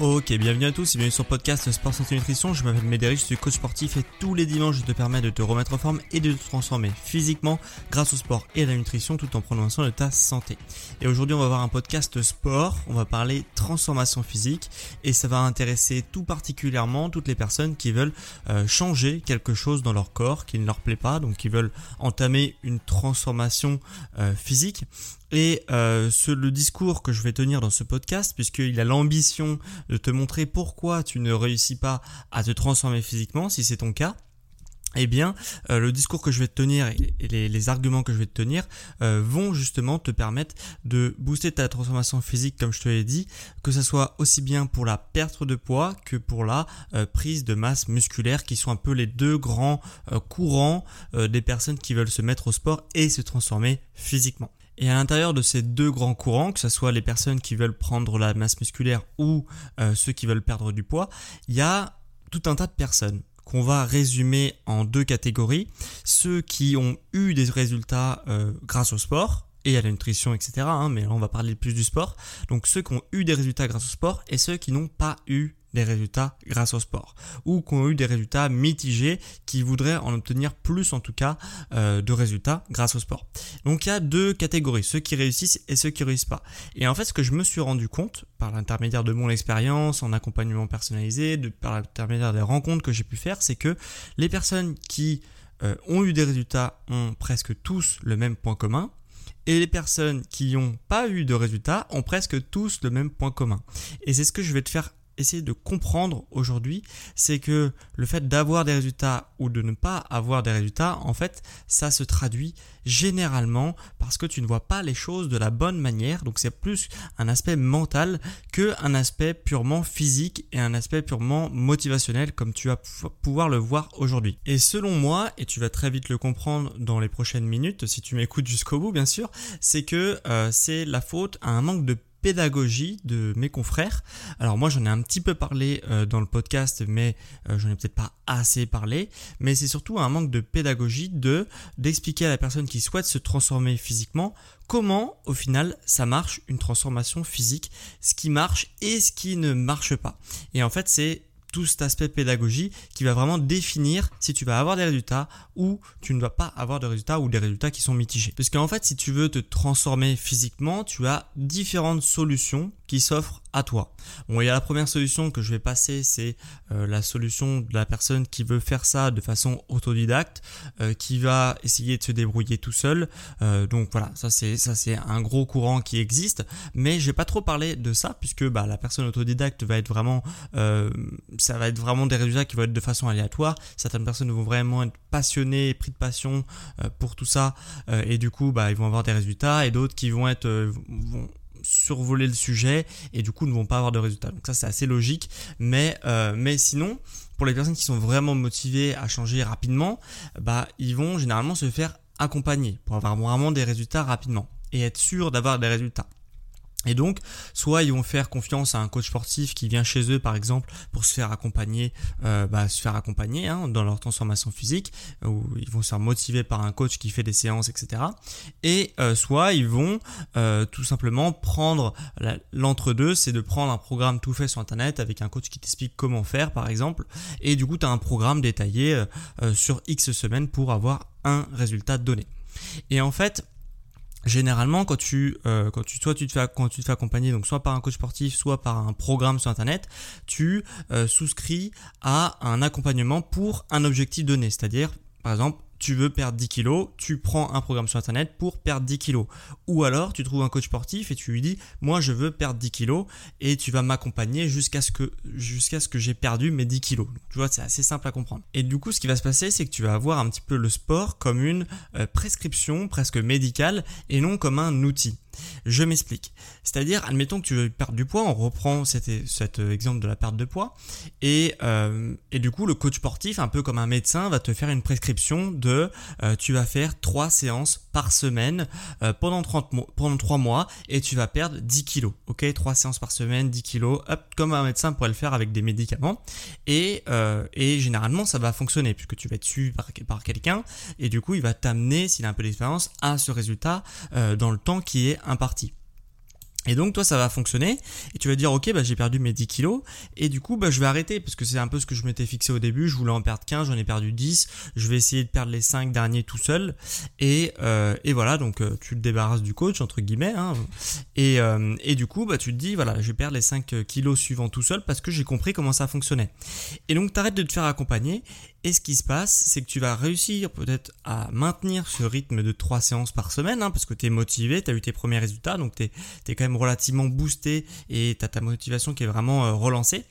Ok, bienvenue à tous et bienvenue sur le podcast Sport Santé Nutrition. Je m'appelle Médéric, je suis coach sportif et tous les dimanches je te permets de te remettre en forme et de te transformer physiquement grâce au sport et à la nutrition tout en prenant soin de ta santé. Et aujourd'hui on va voir un podcast sport, on va parler transformation physique et ça va intéresser tout particulièrement toutes les personnes qui veulent euh, changer quelque chose dans leur corps qui ne leur plaît pas, donc qui veulent entamer une transformation euh, physique. Et euh, ce, le discours que je vais tenir dans ce podcast, puisqu'il a l'ambition de te montrer pourquoi tu ne réussis pas à te transformer physiquement, si c'est ton cas, eh bien, euh, le discours que je vais te tenir et les, arguments que je vais te tenir euh, vont justement te permettre de booster ta transformation physique, comme je te l'ai dit, que ce soit aussi bien pour la perte de poids que pour la euh, prise de masse musculaire, qui sont un peu les deux grands courants des personnes qui veulent se mettre au sport et se transformer physiquement. Et à l'intérieur de ces deux grands courants, que ce soit les personnes qui veulent prendre la masse musculaire ou euh, ceux qui veulent perdre du poids, il y a tout un tas de personnes qu'on va résumer en deux catégories. Ceux qui ont eu des résultats euh, grâce au sport, et à la nutrition, etc. Hein, mais là, on va parler plus du sport. Donc ceux qui ont eu des résultats grâce au sport et ceux qui n'ont pas eu des résultats grâce au sport ou qui ont eu des résultats mitigés qui voudraient en obtenir plus en tout cas euh, de résultats grâce au sport. Donc il y a deux catégories, ceux qui réussissent et ceux qui réussissent pas. Et en fait ce que je me suis rendu compte par l'intermédiaire de mon expérience en accompagnement personnalisé, par l'intermédiaire des rencontres que j'ai pu faire, c'est que les personnes qui euh, ont eu des résultats ont presque tous le même point commun, et les personnes qui n'ont pas eu de résultats ont presque tous le même point commun. Et c'est ce que je vais te faire essayer de comprendre aujourd'hui, c'est que le fait d'avoir des résultats ou de ne pas avoir des résultats, en fait, ça se traduit généralement parce que tu ne vois pas les choses de la bonne manière. Donc c'est plus un aspect mental que un aspect purement physique et un aspect purement motivationnel comme tu vas pouvoir le voir aujourd'hui. Et selon moi, et tu vas très vite le comprendre dans les prochaines minutes si tu m'écoutes jusqu'au bout bien sûr, c'est que euh, c'est la faute à un manque de pédagogie de mes confrères. Alors moi j'en ai un petit peu parlé euh, dans le podcast mais euh, j'en ai peut-être pas assez parlé mais c'est surtout un manque de pédagogie de d'expliquer à la personne qui souhaite se transformer physiquement comment au final ça marche une transformation physique, ce qui marche et ce qui ne marche pas. Et en fait c'est tout cet aspect pédagogie qui va vraiment définir si tu vas avoir des résultats ou tu ne vas pas avoir de résultats ou des résultats qui sont mitigés. Parce qu'en fait, si tu veux te transformer physiquement, tu as différentes solutions qui s'offrent à toi. Bon, il y a la première solution que je vais passer, c'est euh, la solution de la personne qui veut faire ça de façon autodidacte, euh, qui va essayer de se débrouiller tout seul. Euh, donc voilà, ça c'est ça c'est un gros courant qui existe, mais je vais pas trop parler de ça puisque bah, la personne autodidacte va être vraiment, ça va être vraiment des résultats qui vont être de façon aléatoire. Certaines personnes vont vraiment être passionnées, pris de passion pour tout ça, et du coup bah ils vont avoir des résultats, et d'autres qui vont être survoler le sujet et du coup ne vont pas avoir de résultats. Donc ça c'est assez logique, mais, euh, mais sinon, pour les personnes qui sont vraiment motivées à changer rapidement, bah ils vont généralement se faire accompagner pour avoir vraiment des résultats rapidement et être sûr d'avoir des résultats. Et donc, soit ils vont faire confiance à un coach sportif qui vient chez eux, par exemple, pour se faire accompagner, euh, bah, se faire accompagner hein, dans leur transformation physique, ou ils vont se faire motiver par un coach qui fait des séances, etc. Et euh, soit ils vont euh, tout simplement prendre l'entre-deux, c'est de prendre un programme tout fait sur Internet avec un coach qui t'explique comment faire, par exemple. Et du coup, tu as un programme détaillé sur X semaines pour avoir un résultat donné. Et en fait, généralement quand tu euh, quand tu soit tu te fais quand tu te fais accompagner donc soit par un coach sportif soit par un programme sur internet tu euh, souscris à un accompagnement pour un objectif donné. C'est-à-dire par exemple tu veux perdre 10 kilos, tu prends un programme sur internet pour perdre 10 kilos. Ou alors tu trouves un coach sportif et tu lui dis moi je veux perdre 10 kilos et tu vas m'accompagner jusqu'à ce que jusqu'à que j'ai perdu mes 10 kilos. tu vois c'est assez simple à comprendre. Et du coup ce qui va se passer c'est que tu vas avoir un petit peu le sport comme une euh, prescription presque médicale et non comme un outil. Je m'explique. C'est-à-dire, admettons que tu veux perdre du poids, on reprend cet, cet exemple de la perte de poids, et, euh, et, du coup, le coach sportif, un peu comme un médecin, va te faire une prescription de euh, tu vas faire 3 séances par semaine euh, pendant, 30 pendant 3 mois, et tu vas perdre 10 kilos. Ok? 3 séances par semaine, 10 kilos, comme un médecin pourrait le faire avec des médicaments. Et, et généralement, ça va fonctionner, puisque tu vas être suivi par, par quelqu'un, et du coup, il va t'amener, s'il a un peu d'expérience, à ce résultat dans le temps qui est Et donc toi ça va fonctionner et tu vas dire ok bah j'ai perdu mes 10 kilos et du coup bah je vais arrêter parce que c'est un peu ce que je m'étais fixé au début, je voulais en perdre 15, j'en ai perdu 10, je vais essayer de perdre les 5 derniers tout seul et, euh, et voilà donc euh, tu te débarrasses du coach entre guillemets hein, et, euh, et du coup bah tu te dis voilà je vais perdre les 5 kilos suivants tout seul parce que j'ai compris comment ça fonctionnait. Et donc tu arrêtes de te faire accompagner et ce qui se passe, c'est que tu vas réussir peut-être à maintenir ce rythme de 3 séances par semaine, hein, parce que tu es motivé, tu as eu tes premiers résultats, donc tu es, quand même relativement boosté et tu as ta motivation qui est vraiment euh, relancée.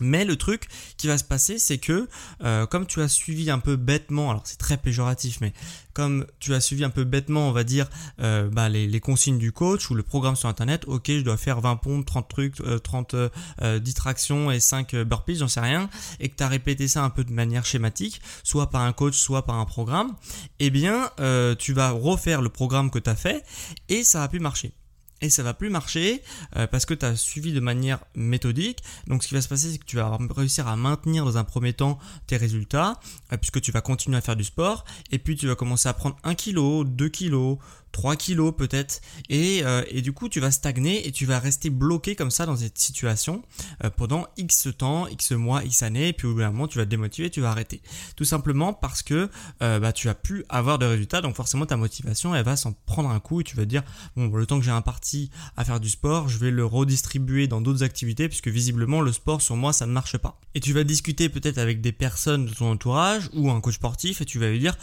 Mais le truc qui va se passer, c'est que euh, comme tu as suivi un peu bêtement, alors c'est très péjoratif, mais comme tu as suivi un peu bêtement, on va dire, euh, bah, les, consignes du coach ou le programme sur internet, ok, je dois faire 20 pompes, 30 trucs, 30 euh, distractions et 5 burpees, j'en sais rien, et que tu as répété ça un peu de manière schématique, soit par un coach, soit par un programme, eh bien, tu vas refaire le programme que tu as fait et ça va plus marcher et ça va plus marcher euh, parce que tu as suivi de manière méthodique. Donc ce qui va se passer, c'est que tu vas réussir à maintenir dans un premier temps tes résultats euh, puisque tu vas continuer à faire du sport et puis tu vas commencer à prendre 1 kg, 2 kg, 3 kilos peut-être, et, euh, et, du coup tu vas stagner et tu vas rester bloqué comme ça dans cette situation euh, pendant X temps, X mois, X années, et puis au bout d'un moment tu vas te démotiver, tu vas arrêter. Tout simplement parce que euh, bah, tu as pu avoir de résultats, donc forcément ta motivation elle va s'en prendre un coup et tu vas te dire bon le temps que j'ai un parti à faire du sport, je vais le redistribuer dans d'autres activités puisque visiblement le sport sur moi ça ne marche pas. Et tu vas discuter peut-être avec des personnes de ton entourage ou un coach sportif et tu vas lui dire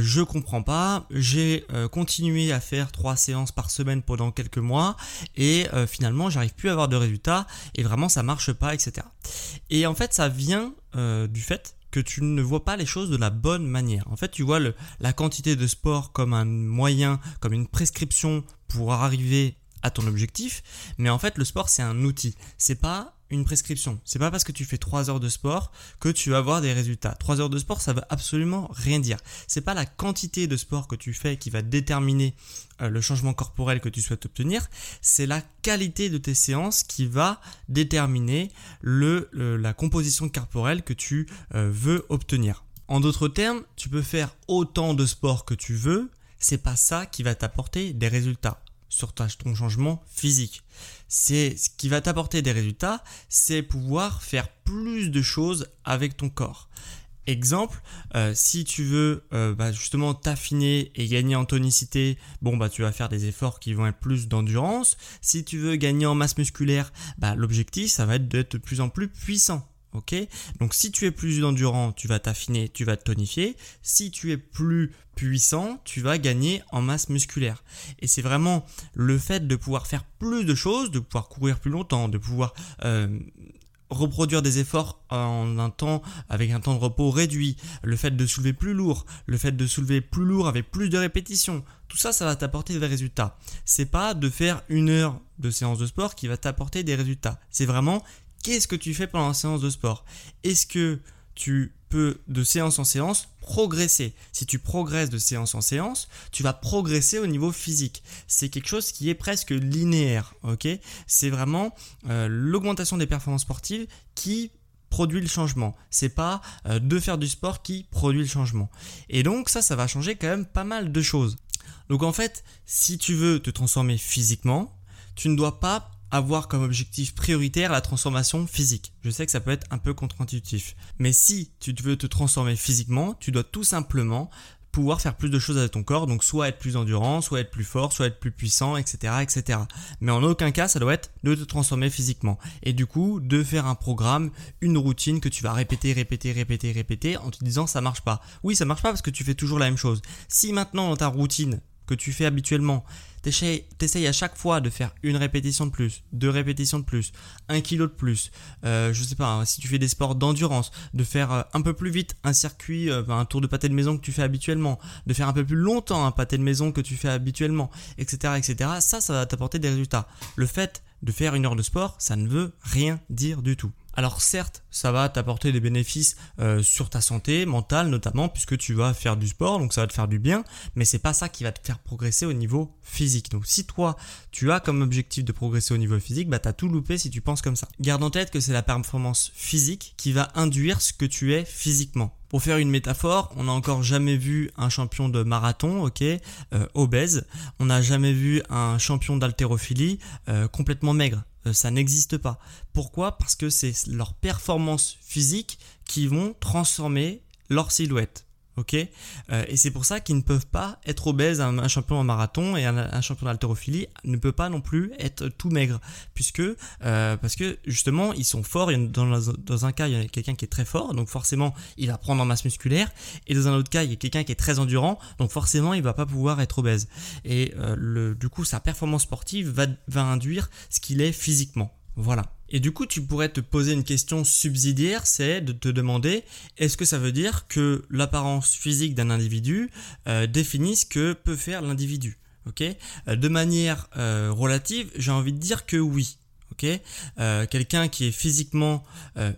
je comprends pas, j'ai continué faire trois séances par semaine pendant quelques mois et euh, finalement j'arrive plus à avoir de résultats et vraiment ça marche pas, etc. Et en fait ça vient euh, du fait que tu ne vois pas les choses de la bonne manière. En fait, tu vois la quantité de sport comme un moyen, comme une prescription pour arriver à ton objectif, mais en fait le sport c'est un outil. C'est pas une prescription. C'est pas parce que tu fais 3 heures de sport que tu vas avoir des résultats. 3 heures de sport, ça veut absolument rien dire. C'est pas la quantité de sport que tu fais qui va déterminer euh, le changement corporel que tu souhaites obtenir, c'est la qualité de tes séances qui va déterminer le, la composition corporelle que tu euh, veux obtenir. En d'autres termes, tu peux faire autant de sport que tu veux, c'est pas ça qui va t'apporter des résultats sur ton changement physique. C'est ce qui va t'apporter des résultats, c'est pouvoir faire plus de choses avec ton corps. Exemple, euh, si tu veux euh, bah, justement t'affiner et gagner en tonicité, bon bah tu vas faire des efforts qui vont être plus d'endurance. Si tu veux gagner en masse musculaire, bah, l'objectif ça va être d'être de plus en plus puissant. Ok Donc si tu es plus endurant, tu vas t'affiner, tu vas te tonifier. Si tu es plus puissant, tu vas gagner en masse musculaire. Et c'est vraiment le fait de pouvoir faire plus de choses, de pouvoir courir plus longtemps, de pouvoir euh, reproduire des efforts en un temps avec un temps de repos réduit, le fait de soulever plus lourd, le fait de soulever plus lourd avec plus de répétitions, tout ça, ça va t'apporter des résultats. C'est pas de faire une heure de séance de sport qui va t'apporter des résultats. C'est vraiment qu'est-ce que tu fais pendant la séance de sport? Est-ce que tu peux de séance en séance progresser? Si tu progresses de séance en séance, tu vas progresser au niveau physique. C'est quelque chose qui est presque linéaire, ok? C'est vraiment euh, l'augmentation des performances sportives qui produit le changement. C'est pas euh, de faire du sport qui produit le changement. Et donc ça, ça va changer quand même pas mal de choses. Donc en fait, si tu veux te transformer physiquement, tu ne dois pas avoir comme objectif prioritaire la transformation physique. Je sais que ça peut être un peu contre-intuitif. Mais si tu veux te transformer physiquement, tu dois tout simplement pouvoir faire plus de choses avec ton corps, donc soit être plus endurant, soit être plus fort, soit être plus puissant, etc., etc. Mais en aucun cas, ça doit être de te transformer physiquement. Et du coup, de faire un programme, une routine que tu vas répéter, répéter, répéter, répéter, en te disant ça marche pas. Oui, ça marche pas parce que tu fais toujours la même chose. Si maintenant dans ta routine que tu fais habituellement, T'essayes à chaque fois de faire une répétition de plus, deux répétitions de plus, un kilo de plus. Euh, je sais pas, hein, si tu fais des sports d'endurance, de faire euh, un peu plus vite un circuit, euh, un tour de pâté de maison que tu fais habituellement, de faire un peu plus longtemps un pâté de maison que tu fais habituellement, etc., etc. Ça, ça va t'apporter des résultats. Le fait de faire une heure de sport, ça ne veut rien dire du tout. Alors certes, ça va t'apporter des bénéfices euh, sur ta santé mentale notamment puisque tu vas faire du sport, donc ça va te faire du bien, mais c'est pas ça qui va te faire progresser au niveau physique. Donc si toi, tu as comme objectif de progresser au niveau physique, bah t'as tout loupé si tu penses comme ça. Garde en tête que c'est la performance physique qui va induire ce que tu es physiquement. Pour faire une métaphore, on n'a encore jamais vu un champion de marathon, ok, euh, obèse. On n'a jamais vu un champion d'haltérophilie euh, complètement maigre. Euh, ça n'existe pas. Pourquoi? Parce que c'est leurs performances physiques qui vont transformer leur silhouette euh, Et c'est pour ça qu'ils ne peuvent pas être obèses. Un, champion en marathon et un, champion d'haltérophilie ne peut pas non plus être tout maigre, puisque euh, parce que justement ils sont forts. Dans, un cas, il y a quelqu'un qui est très fort, donc forcément il va prendre en masse musculaire, et dans un autre cas, il y a quelqu'un qui est très endurant, donc forcément il va pas pouvoir être obèse. Et euh, du coup, sa performance sportive va induire ce qu'il est physiquement. Voilà. Et du coup, tu pourrais te poser une question subsidiaire, c'est de te demander est-ce que ça veut dire que l'apparence physique d'un individu euh, définit ce que peut faire l'individu Ok? Euh, De manière euh, relative, j'ai envie de dire que oui. Ok? Quelqu'un qui est physiquement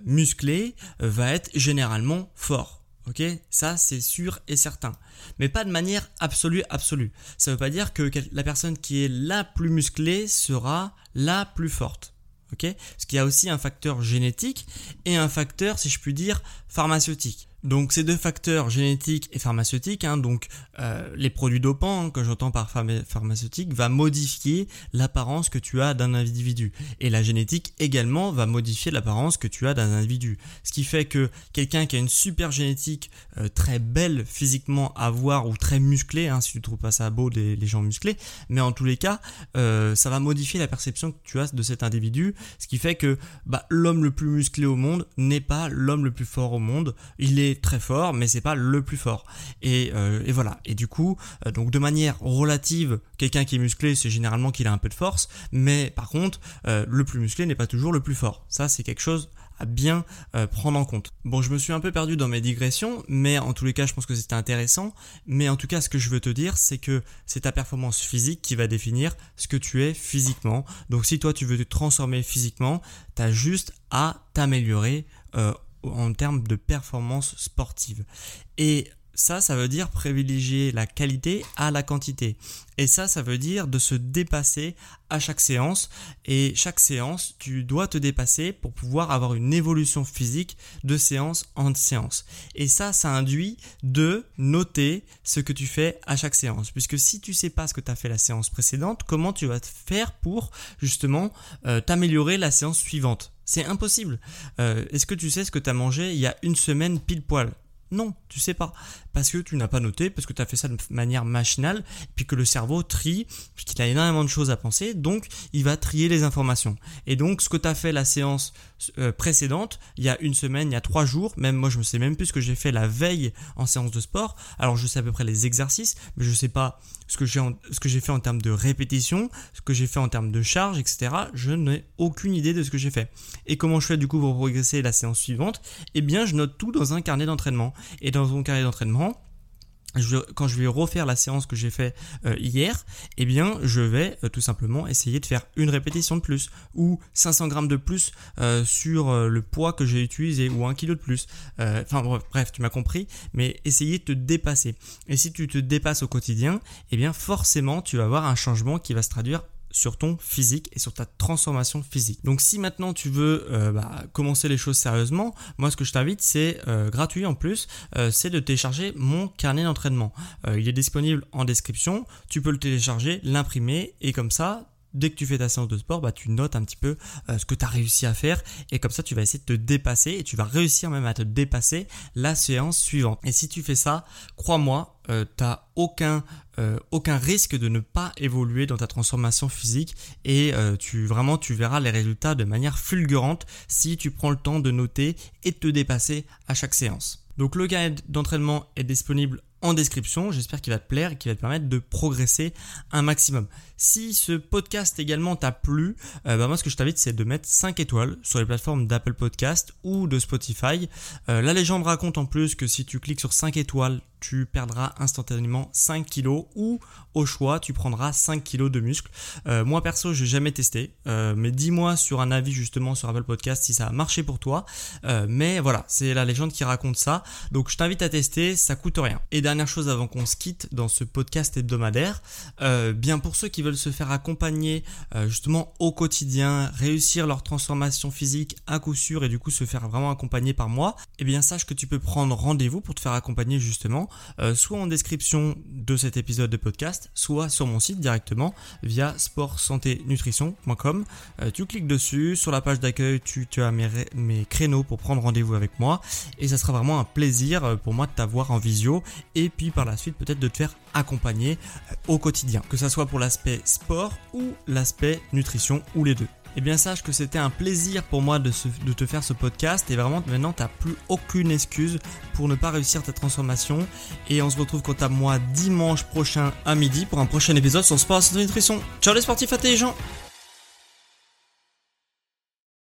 musclé va être généralement fort. Ok? Ça, c'est sûr et certain. Mais pas de manière absolue, absolue. Ça ne veut pas dire que la personne qui est la plus musclée sera la plus forte. Parce qu'il a aussi un facteur génétique et un facteur, si je puis dire, pharmaceutique. Donc ces deux facteurs génétiques et pharmaceutiques, hein, donc euh, les produits dopants hein, que j'entends par pharmaceutique, va modifier l'apparence que tu as d'un individu. Et la génétique également va modifier l'apparence que tu as d'un individu. Ce qui fait que quelqu'un qui a une super génétique euh, très belle physiquement à voir ou très musclée, hein, si tu trouves pas ça beau les gens musclés, mais en tous les cas, euh, ça va modifier la perception que tu as de cet individu. Ce qui fait que bah, l'homme le plus musclé au monde n'est pas l'homme le plus fort au monde. Il est très fort, mais c'est pas le plus fort. Et, euh, voilà. Et du coup, euh, donc de manière relative, quelqu'un qui est musclé, c'est généralement qu'il a un peu de force, mais par contre, euh, le plus musclé n'est pas toujours le plus fort. Ça, c'est quelque chose à bien prendre en compte. Bon, je me suis un peu perdu dans mes digressions, mais en tous les cas, je pense que c'était intéressant. Mais en tout cas, ce que je veux te dire, c'est que c'est ta performance physique qui va définir ce que tu es physiquement. Donc, si toi, tu veux te transformer physiquement, tu as juste à t'améliorer en termes de performance sportive. Et ça, ça veut dire privilégier la qualité à la quantité. Et ça, ça veut dire de se dépasser à chaque séance. Et chaque séance, tu dois te dépasser pour pouvoir avoir une évolution physique de séance en séance. Et ça, ça induit de noter ce que tu fais à chaque séance. Puisque si tu sais pas ce que tu as fait la séance précédente, comment tu vas te faire pour justement euh, t'améliorer la séance suivante? C'est impossible. Euh, est-ce que tu sais ce que tu as mangé il y a une semaine pile poil? Non, tu sais pas. Parce que tu n'as pas noté, parce que tu as fait ça de manière machinale, puis que le cerveau trie, puisqu'il a énormément de choses à penser, donc il va trier les informations. Et donc ce que tu as fait la séance euh, précédente, il y a une semaine, il y a trois jours, même moi je ne sais même plus ce que j'ai fait la veille en séance de sport. Alors je sais à peu près les exercices, mais je ne sais pas ce que j'ai fait en termes de répétition, ce que j'ai fait en termes de charge, etc. Je n'ai aucune idée de ce que j'ai fait. Et comment je fais du coup pour progresser la séance suivante? Eh bien, je note tout dans un carnet d'entraînement. Et dans mon carnet d'entraînement, quand je vais refaire la séance que j'ai fait euh, hier, eh bien, je vais euh, tout simplement essayer de faire une répétition de plus ou 500 grammes de plus euh, sur le poids que j'ai utilisé ou un kilo de plus. Enfin bref, tu m'as compris, mais essayer de te dépasser. Et si tu te dépasses au quotidien, eh bien, forcément, tu vas avoir un changement qui va se traduire sur ton physique et sur ta transformation physique. Donc si maintenant tu veux euh, bah, commencer les choses sérieusement, moi ce que je t'invite c'est euh, gratuit en plus, euh, c'est de télécharger mon carnet d'entraînement. il est disponible en description, tu peux le télécharger, l'imprimer et comme ça dès que tu fais ta séance de sport, bah, tu notes un petit peu euh, ce que tu as réussi à faire et comme ça tu vas essayer de te dépasser et tu vas réussir même à te dépasser la séance suivante. Et si tu fais ça, crois-moi, euh, tu n'as aucun, euh, aucun risque de ne pas évoluer dans ta transformation physique et tu vraiment tu verras les résultats de manière fulgurante si tu prends le temps de noter et de te dépasser à chaque séance. Donc le guide d'entraînement est disponible en description. J'espère qu'il va te plaire et qu'il va te permettre de progresser un maximum. Si ce podcast également t'a plu, euh, bah moi ce que je t'invite c'est de mettre 5 étoiles sur les plateformes d'Apple Podcast ou de Spotify. Euh, la légende raconte en plus que si tu cliques sur 5 étoiles, tu perdras instantanément 5 kilos ou au choix tu prendras 5 kilos de muscles. Euh, moi perso j'ai jamais testé, mais dis-moi sur un avis justement sur Apple Podcast si ça a marché pour toi. mais voilà, c'est la légende qui raconte ça. Donc je t'invite à tester, ça coûte rien. Et dernière chose avant qu'on se quitte dans ce podcast hebdomadaire, bien pour ceux qui veulent se faire accompagner euh, justement au quotidien, réussir leur transformation physique à coup sûr et du coup se faire vraiment accompagner par moi, eh bien sache que tu peux prendre rendez-vous pour te faire accompagner justement, euh, soit en description de cet épisode de podcast, soit sur mon site directement via sportsanténutrition.com. Euh, tu cliques dessus, sur la page d'accueil, tu, as mes, mes créneaux pour prendre rendez-vous avec moi et ça sera vraiment un plaisir pour moi de t'avoir en visio et puis par la suite peut-être de te faire accompagner au quotidien, que ça soit pour l'aspect sport ou l'aspect nutrition ou les deux. Eh bien sache que c'était un plaisir pour moi de, te faire ce podcast et vraiment maintenant tu n'as plus aucune excuse pour ne pas réussir ta transformation et on se retrouve quant à moi dimanche prochain à midi pour un prochain épisode sur Sport et Nutrition. Ciao les sportifs intelligents